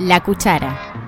La Cuchara.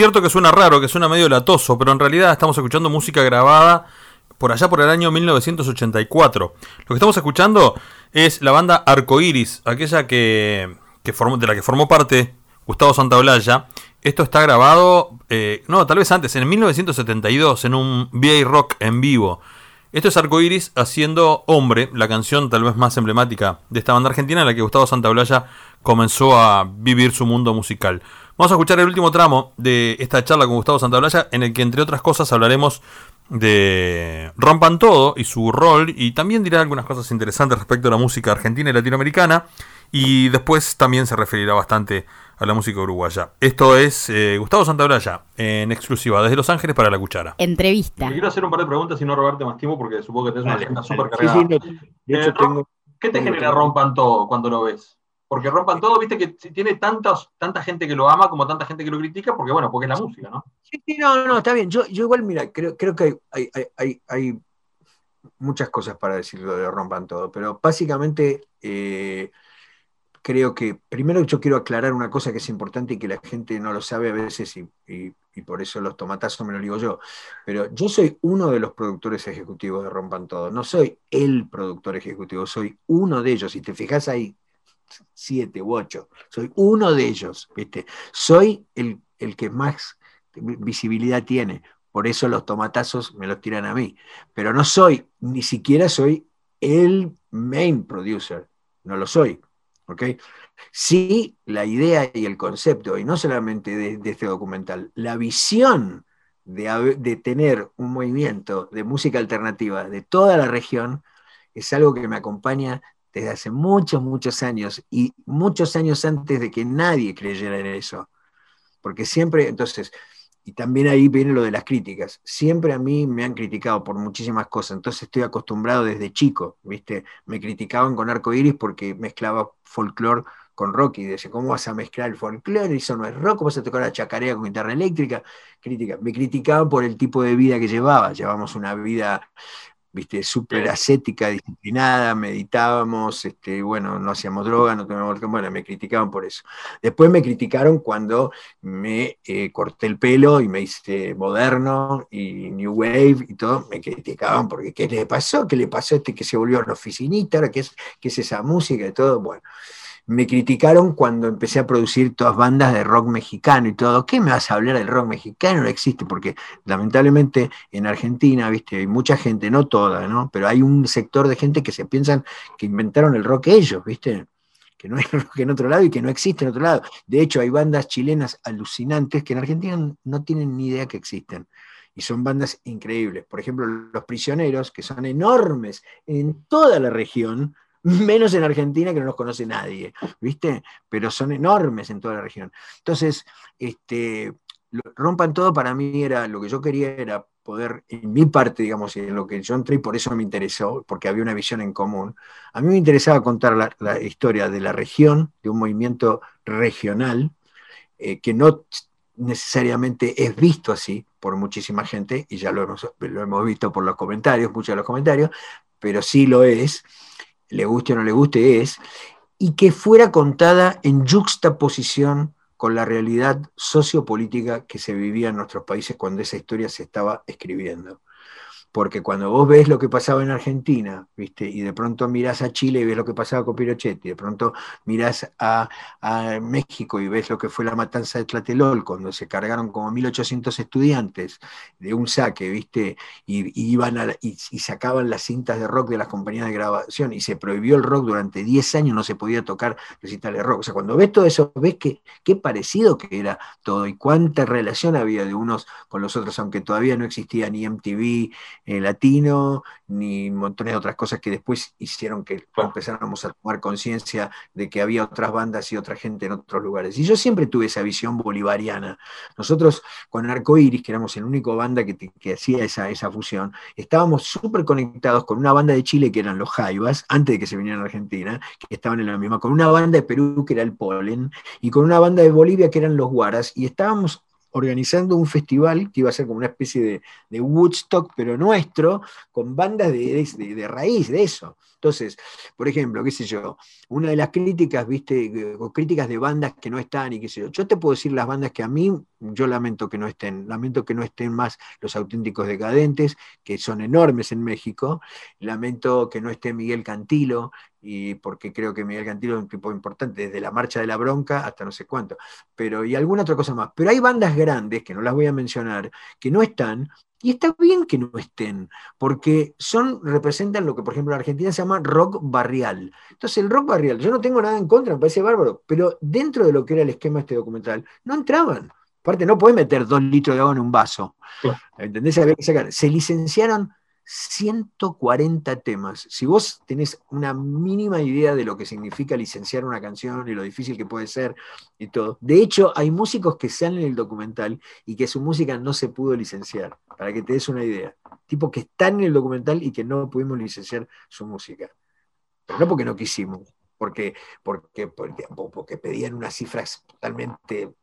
Cierto que suena raro, que suena medio latoso, pero en realidad estamos escuchando música grabada por allá por el año 1984. Lo que estamos escuchando es la banda Arcoiris, aquella que, formó, de la que formó parte Gustavo Santaolalla. Esto está grabado, eh, no, tal vez antes, en 1972, en un VA Rock en vivo. Esto es Arcoiris haciendo Hombre, la canción tal vez más emblemática de esta banda argentina en la que Gustavo Santaolalla comenzó a vivir su mundo musical. Vamos a escuchar el último tramo de esta charla con Gustavo Santaolalla, en el que entre otras cosas hablaremos de Rompan Todo y su rol, y también dirá algunas cosas interesantes respecto a la música argentina y latinoamericana, y después también se referirá bastante a la música uruguaya. Esto es eh, Gustavo Santaolalla en exclusiva desde Los Ángeles para La Cuchara. Entrevista. quiero hacer un par de preguntas y no robarte más tiempo porque supongo que tenés una agenda súper cargada. Eh, ¿Qué te genera Rompan Todo cuando lo ves? Porque rompan todo, viste que tiene tantos, tanta gente que lo ama como tanta gente que lo critica, porque bueno, porque es la música, ¿no? Sí, sí, no, no, está bien. Yo, yo igual, mira, creo, creo que hay, hay, hay, muchas cosas para decirlo de rompan todo, pero básicamente eh, creo que primero yo quiero aclarar una cosa que es importante y que la gente no lo sabe a veces y, por eso los tomatazos me lo digo yo. Pero yo soy uno de los productores ejecutivos de Rompan Todo, no soy el productor ejecutivo, soy uno de ellos. Si te fijas ahí, siete u ocho. Soy uno de ellos, ¿viste? Soy el, el que más visibilidad tiene. Por eso los tomatazos me los tiran a mí. Pero no soy, ni siquiera soy el main producer. No lo soy. ¿Ok? Sí, la idea y el concepto, y no solamente de, este documental, la visión de, de, tener un movimiento de música alternativa de toda la región es algo que me acompaña desde hace muchos, muchos años y muchos años antes de que nadie creyera en eso. Porque siempre, entonces, y también ahí viene lo de las críticas. Siempre a mí me han criticado por muchísimas cosas, entonces estoy acostumbrado desde chico, ¿viste? Me criticaban con arco iris porque mezclaba folclore con rock y decía, ¿cómo vas a mezclar el folclore? Eso no es rock, ¿cómo vas a tocar la chacarea con guitarra eléctrica? Crítica. Me criticaban por el tipo de vida que llevaba. Llevamos una vida viste, súper ascética, disciplinada, meditábamos, este, bueno, no hacíamos droga, no tomábamos bueno, me criticaban por eso. Después me criticaron cuando me eh, corté el pelo y me hice moderno y New Wave y todo, me criticaban porque ¿qué le pasó? ¿Qué le pasó a este que se volvió una oficinita? ¿Qué es, qué es esa música y todo? Bueno me criticaron cuando empecé a producir todas bandas de rock mexicano y todo. ¿Qué me vas a hablar del rock mexicano? No existe, porque lamentablemente en Argentina, viste, hay mucha gente, no toda, ¿no? Pero hay un sector de gente que se piensan que inventaron el rock ellos, viste que no hay rock en otro lado y que no existe en otro lado. De hecho, hay bandas chilenas alucinantes que en Argentina no tienen ni idea que existen. Y son bandas increíbles. Por ejemplo, Los Prisioneros, que son enormes en toda la región, menos en Argentina que no los conoce nadie, ¿viste? Pero son enormes en toda la región. Entonces, este, rompan todo para mí era, lo que yo quería era poder, en mi parte, digamos, en lo que yo entré y por eso me interesó, porque había una visión en común, a mí me interesaba contar la, historia de la región, de un movimiento regional, eh, que no necesariamente es visto así por muchísima gente, y ya lo hemos, lo hemos visto por los comentarios, muchos de los comentarios, pero sí lo es, le guste o no le guste, es, y que fuera contada en juxtaposición con la realidad sociopolítica que se vivía en nuestros países cuando esa historia se estaba escribiendo. Porque cuando vos ves lo que pasaba en Argentina, ¿viste? y de pronto mirás a Chile y ves lo que pasaba con Pinochet, y de pronto mirás a, México y ves lo que fue la matanza de Tlatelol, cuando se cargaron como 1.800 estudiantes de un saque, ¿viste? Y, iban y, sacaban las cintas de rock de las compañías de grabación, y se prohibió el rock durante 10 años, no se podía tocar recitales rock. O sea, cuando ves todo eso, ves que qué parecido que era todo, y cuánta relación había de unos con los otros, aunque todavía no existía ni MTV, eh, latino, ni montones de otras cosas que después hicieron que empezáramos a tomar conciencia de que había otras bandas y otra gente en otros lugares. Y yo siempre tuve esa visión bolivariana. Nosotros con Arcoiris, que éramos el único banda que, hacía esa, esa fusión, estábamos súper conectados con una banda de Chile que eran los Jaivas, antes de que se vinieran a Argentina, que estaban en la misma, con una banda de Perú que era el Polen, y con una banda de Bolivia que eran los Guaras, y estábamos organizando un festival que iba a ser como una especie de, Woodstock, pero nuestro, con bandas de, raíz de eso. Entonces, por ejemplo, qué sé yo, una de las críticas, viste, críticas de bandas que no están y qué sé yo, yo te puedo decir las bandas que a mí yo lamento que no estén, lamento que no estén más los auténticos decadentes, que son enormes en México, lamento que no esté Miguel Cantilo, y porque creo que Miguel Cantilo es un tipo importante, desde la marcha de la bronca hasta no sé cuánto, pero y alguna otra cosa más. Pero hay bandas grandes, que no las voy a mencionar, que no están, y está bien que no estén, porque son, representan lo que, por ejemplo, en Argentina se llama rock barrial. Entonces, el rock barrial, yo no tengo nada en contra, me parece bárbaro, pero dentro de lo que era el esquema este documental, no entraban. Aparte, no puedes meter dos litros de agua en un vaso. ¿Entendés? Se licenciaron 140 temas. Si vos tenés una mínima idea de lo que significa licenciar una canción y lo difícil que puede ser y todo. De hecho, hay músicos que salen en el documental y que su música no se pudo licenciar, para que te des una idea. Tipo que están en el documental y que no pudimos licenciar su música. Pero no porque no quisimos, porque, porque, porque, porque pedían unas cifras totalmente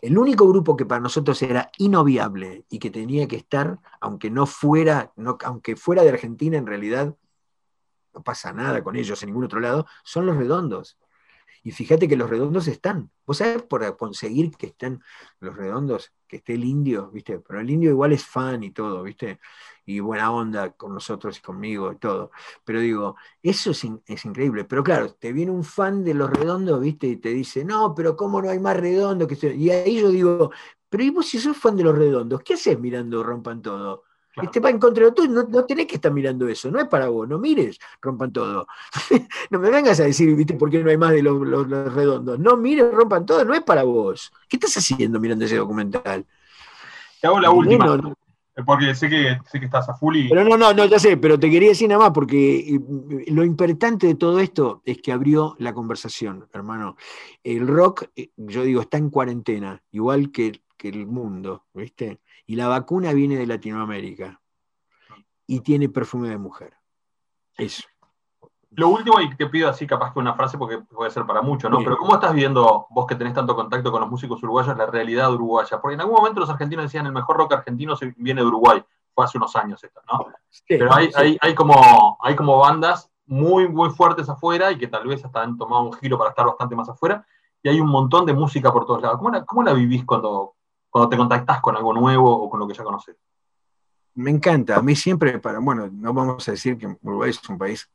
el único grupo que para nosotros era inobviable y que tenía que estar, aunque no fuera, aunque fuera de Argentina, en realidad no pasa nada con ellos en ningún otro lado, son los redondos. Y fíjate que los redondos están. ¿Vos sabés por conseguir que estén los redondos, que esté el indio, viste? Pero el indio igual es fan y todo, viste? Y buena onda con nosotros y conmigo y todo. Pero digo, eso es, es increíble. Pero claro, te viene un fan de los redondos, viste, y te dice, no, pero ¿cómo no hay más redondos? Que y ahí yo digo, pero ¿y vos si sos fan de los redondos? ¿Qué haces mirando Rompan Todo? Este va en contra de tú, no, no, tenés que estar mirando eso, no es para vos, no mires, rompan todo. no me vengas a decir, viste, por qué no hay más de los, redondos. No mires, rompan todo, no es para vos. ¿Qué estás haciendo mirando ese documental? Te hago la última. porque sé que, sé que estás a full y... Pero no, no, no, ya sé, pero te quería decir nada más, porque eh, lo importante de todo esto es que abrió la conversación, hermano. El rock, eh, yo digo, está en cuarentena, igual que, que el mundo, ¿viste? Y la vacuna viene de Latinoamérica y tiene perfume de mujer. Eso. Lo último, y te pido así capaz que una frase porque puede ser para mucho, ¿no? Pero ¿cómo estás viendo, vos que tenés tanto contacto con los músicos uruguayos, la realidad uruguaya? Porque en algún momento los argentinos decían el mejor rock argentino viene de Uruguay. Fue hace unos años esto, ¿no? Pero hay, hay, como, hay como bandas muy, muy fuertes afuera y que tal vez hasta han tomado un giro para estar bastante más afuera. Y hay un montón de música por todos lados. ¿Cómo la, cómo la vivís cuando, cuando te contactas con algo nuevo o con lo que ya conoces? Me encanta, a mí siempre, bueno, no vamos a decir que Uruguay es un país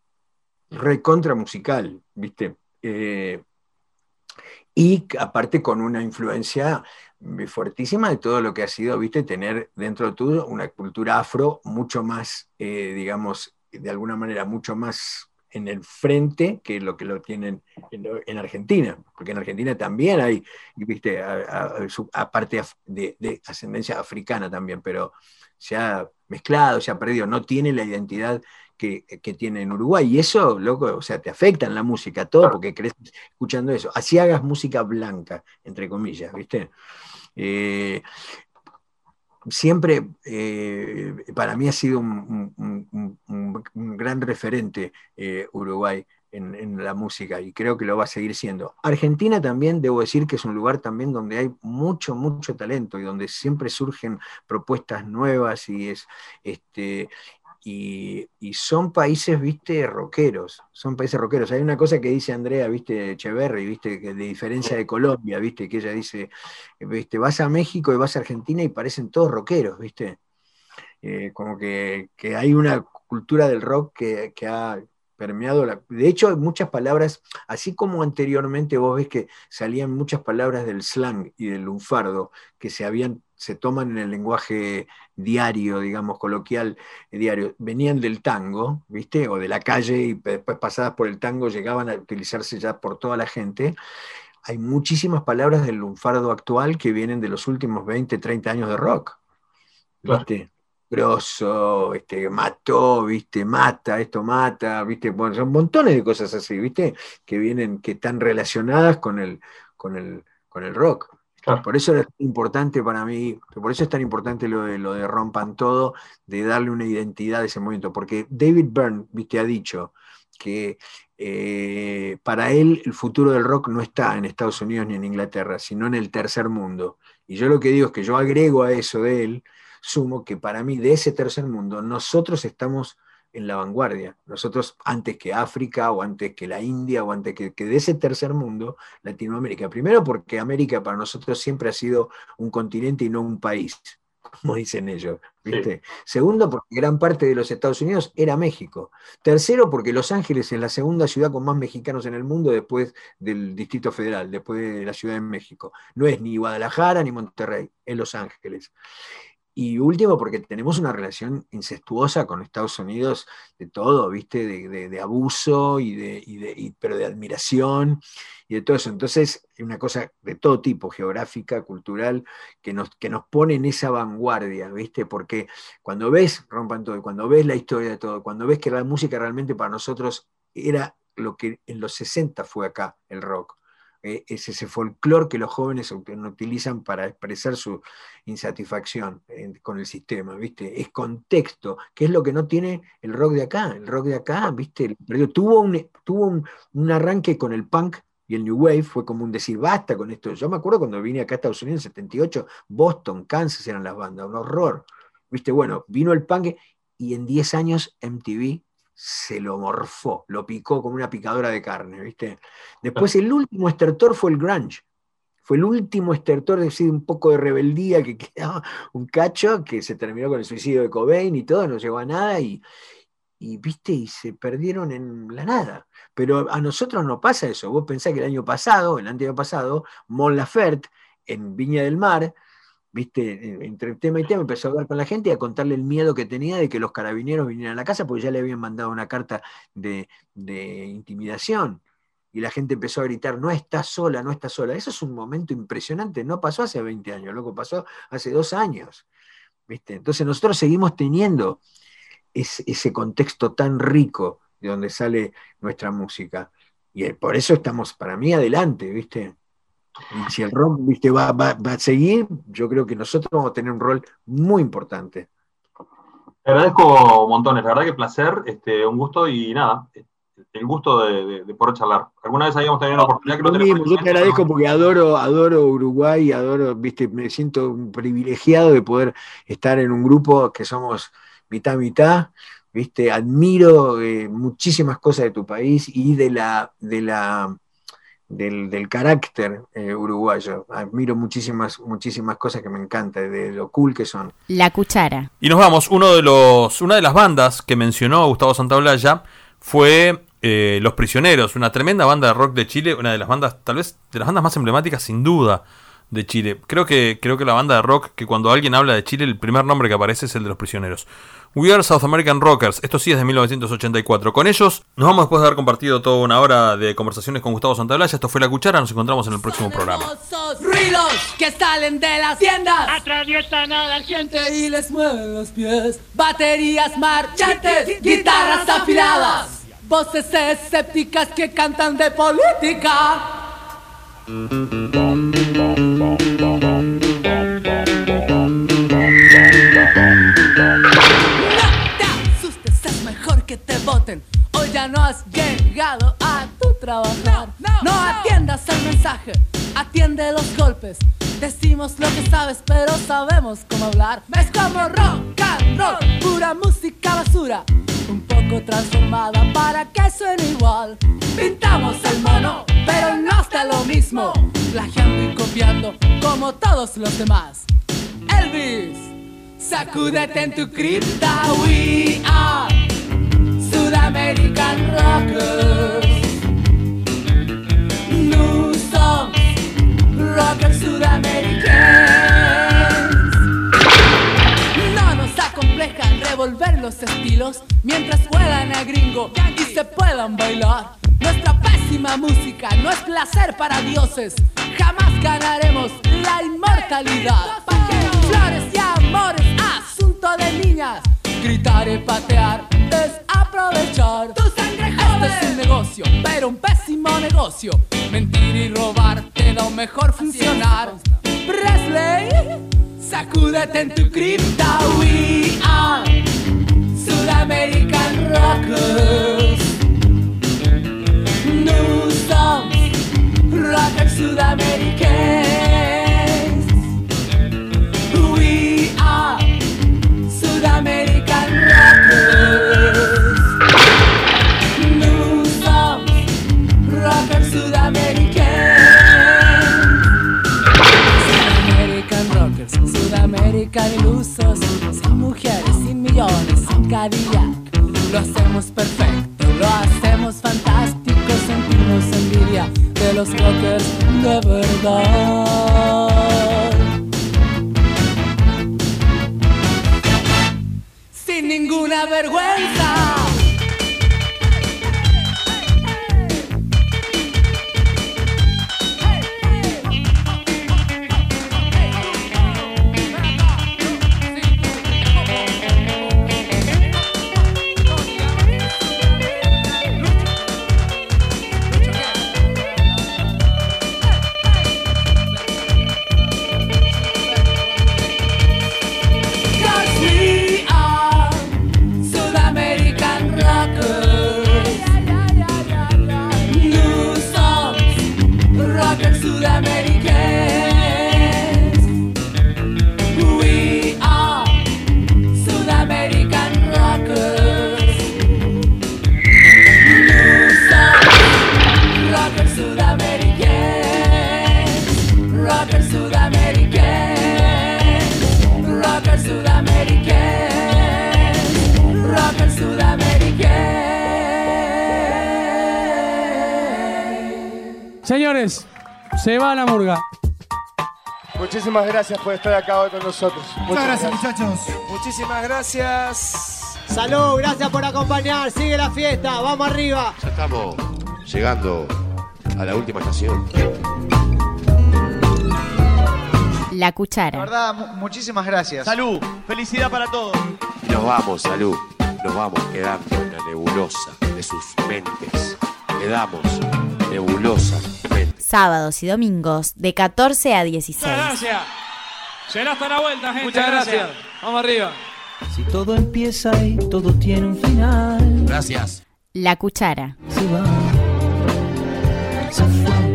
recontra musical, ¿viste? Eh, y aparte con una influencia fuertísima de todo lo que ha sido, ¿viste? Tener dentro de todo una cultura afro mucho más, eh, digamos, de alguna manera, mucho más en el frente que lo que lo tienen en, Argentina, porque en Argentina también hay, viste, aparte de, ascendencia africana también, pero se ha mezclado, se ha perdido, no tiene la identidad que, tiene en Uruguay. Y eso, loco, o sea, te afecta en la música, todo, porque crees escuchando eso. Así hagas música blanca, entre comillas, ¿viste? Eh, siempre eh, para mí ha sido un, gran referente eh, Uruguay en, la música y creo que lo va a seguir siendo. Argentina también, debo decir que es un lugar también donde hay mucho, mucho talento y donde siempre surgen propuestas nuevas y es, este, y, son países, viste, rockeros, son países rockeros. Hay una cosa que dice Andrea, viste, Echeverry, viste, que de diferencia de Colombia, viste, que ella dice, viste, vas a México y vas a Argentina y parecen todos rockeros, viste. Eh, como que, hay una cultura del rock que, que ha permeado la... De hecho, muchas palabras, así como anteriormente vos ves que salían muchas palabras del slang y del lunfardo que se habían se toman en el lenguaje diario, digamos, coloquial, eh, diario, venían del tango, ¿viste? O de la calle y después pasadas por el tango llegaban a utilizarse ya por toda la gente. Hay muchísimas palabras del lunfardo actual que vienen de los últimos 20, 30 años de rock. ¿Viste? Grosso, este, mató, ¿viste? Mata, esto mata, ¿viste? Bueno, son montones de cosas así, ¿viste? Que vienen, que están relacionadas con el, con el, con el rock. Por eso es importante para mí, por eso es tan importante lo de, lo de rompan todo, de darle una identidad a ese movimiento, porque David Byrne, viste, ha dicho que eh, para él el futuro del rock no está en Estados Unidos ni en Inglaterra, sino en el tercer mundo. Y yo lo que digo es que yo agrego a eso de él, sumo que para mí de ese tercer mundo nosotros estamos en la vanguardia. Nosotros, antes que África o antes que la India o antes que, de ese tercer mundo, Latinoamérica. Primero porque América para nosotros siempre ha sido un continente y no un país, como dicen ellos. Segundo, porque gran parte de los Estados Unidos era México. Tercero, porque Los Ángeles es la segunda ciudad con más mexicanos en el mundo después del Distrito Federal, después de la Ciudad de México. No es ni Guadalajara ni Monterrey, es Los Ángeles. Y último, porque tenemos una relación incestuosa con Estados Unidos de todo, ¿viste? De, abuso, y de, pero de admiración y de todo eso. Entonces, es una cosa de todo tipo, geográfica, cultural, que nos, que nos pone en esa vanguardia, ¿viste? Porque cuando ves, rompan todo, cuando ves la historia de todo, cuando ves que la música realmente para nosotros era lo que en los 60 fue acá, el rock eh, es ese folclore que los jóvenes utilizan para expresar su insatisfacción con el sistema, ¿viste? Es contexto, que es lo que no tiene el rock de acá. El rock de acá, ¿viste? tuvo, un, tuvo un, arranque con el punk y el New Wave fue como un decir, basta con esto. Yo me acuerdo cuando vine acá a Estados Unidos en 78, Boston, Kansas eran las bandas, un horror. ¿Viste? Bueno, vino el punk y en 10 años MTV se lo morfó, lo picó como una picadora de carne, ¿viste? Después el último estertor fue el grunge. Fue el último estertor, es decir, un poco de rebeldía que quedaba un cacho que se terminó con el suicidio de Cobain y todo, no llegó a nada y, y viste, y se perdieron en la nada. Pero a nosotros no pasa eso. Vos pensás que el año pasado, el año pasado, Mon Laferte, en Viña del Mar, viste, entre tema y tema empezó a hablar con la gente y a contarle el miedo que tenía de que los carabineros vinieran a la casa porque ya le habían mandado una carta de, intimidación. Y la gente empezó a gritar, no está sola, no está sola. Eso es un momento impresionante, no pasó hace 20 años, loco, pasó hace dos años. ¿viste? Entonces nosotros seguimos teniendo ese contexto tan rico de donde sale nuestra música. Y eh, por eso estamos, para mí, adelante, ¿viste? Y si el rock ¿viste, va, a seguir, yo creo que nosotros vamos a tener un rol muy importante. Te agradezco montones, la verdad que placer, este, un gusto y nada, el gusto de, poder charlar. Alguna vez habíamos tenido una oportunidad que no tenemos. Yo te agradezco porque adoro, adoro Uruguay, adoro, viste, me siento privilegiado de poder estar en un grupo que somos mitad mitad, viste, admiro eh, muchísimas cosas de tu país y de la, de la del, carácter eh, uruguayo. Admiro muchísimas, muchísimas cosas que me encantan, de lo cool que son. La cuchara. Y nos vamos, uno de los, una de las bandas que mencionó Gustavo Santaolalla fue eh, Los Prisioneros, una tremenda banda de rock de Chile, una de las bandas, tal vez de las bandas más emblemáticas sin duda de Chile. Creo que, creo que la banda de rock, que cuando alguien habla de Chile, el primer nombre que aparece es el de Los Prisioneros. We Are South American Rockers. Esto sí es de 1984. Con ellos nos vamos después de haber compartido toda una hora de conversaciones con Gustavo Santaolalla. Esto fue La Cuchara. Nos encontramos en el próximo programa. Ruidos que salen de las tiendas atraviesan a la gente y les mueven los pies. Baterías marchantes, guitarras afiladas, voces escépticas que cantan de política. Te voten. Hoy ya no has llegado a tu trabajar. No, atiendas el mensaje, atiende los golpes. Decimos lo que sabes, pero sabemos cómo hablar. Es como rock and roll, pura música basura. Un poco transformada para que suene igual. Pintamos el mono, pero no está lo mismo. Plagiando y copiando como todos los demás. Elvis, sacúdete en tu cripta. We are American Rockers. New songs, rockers sudamericanos. No nos acompleja revolver los estilos mientras juegan a gringo y se puedan bailar. Nuestra pésima música no es placer para dioses. Jamás ganaremos la inmortalidad. Flores y amores, asunto de niñas. Gritar y patear aprovechar. Tu sangre joven. Este es un negocio, pero un pésimo negocio. Mentir y robar te da un mejor funcionar. Presley, sacúdete en tu cripta. We are Sudamerican Rockers. New songs, rockers sudamericanos. Lo hacemos perfecto, lo hacemos fantástico, sentimos envidia de los rockers de verdad. Sin ninguna vergüenza. Muchísimas gracias por estar acá hoy con nosotros. Muchas, gracias, muchachos. Muchísimas gracias. Salud, gracias por acompañar. Sigue la fiesta, vamos arriba. Ya estamos llegando a la última estación. La cuchara. La verdad, muchísimas gracias. Salud, felicidad para todos. Nos vamos, salud. Nos vamos quedando en la nebulosa de sus mentes. Quedamos nebulosa. Sábados y domingos de 14 a 16. Muchas gracias. Será hasta la vuelta, gente. Muchas gracias. Vamos arriba. Si todo empieza y todo tiene un final. Gracias. La cuchara. Se va. Se fue.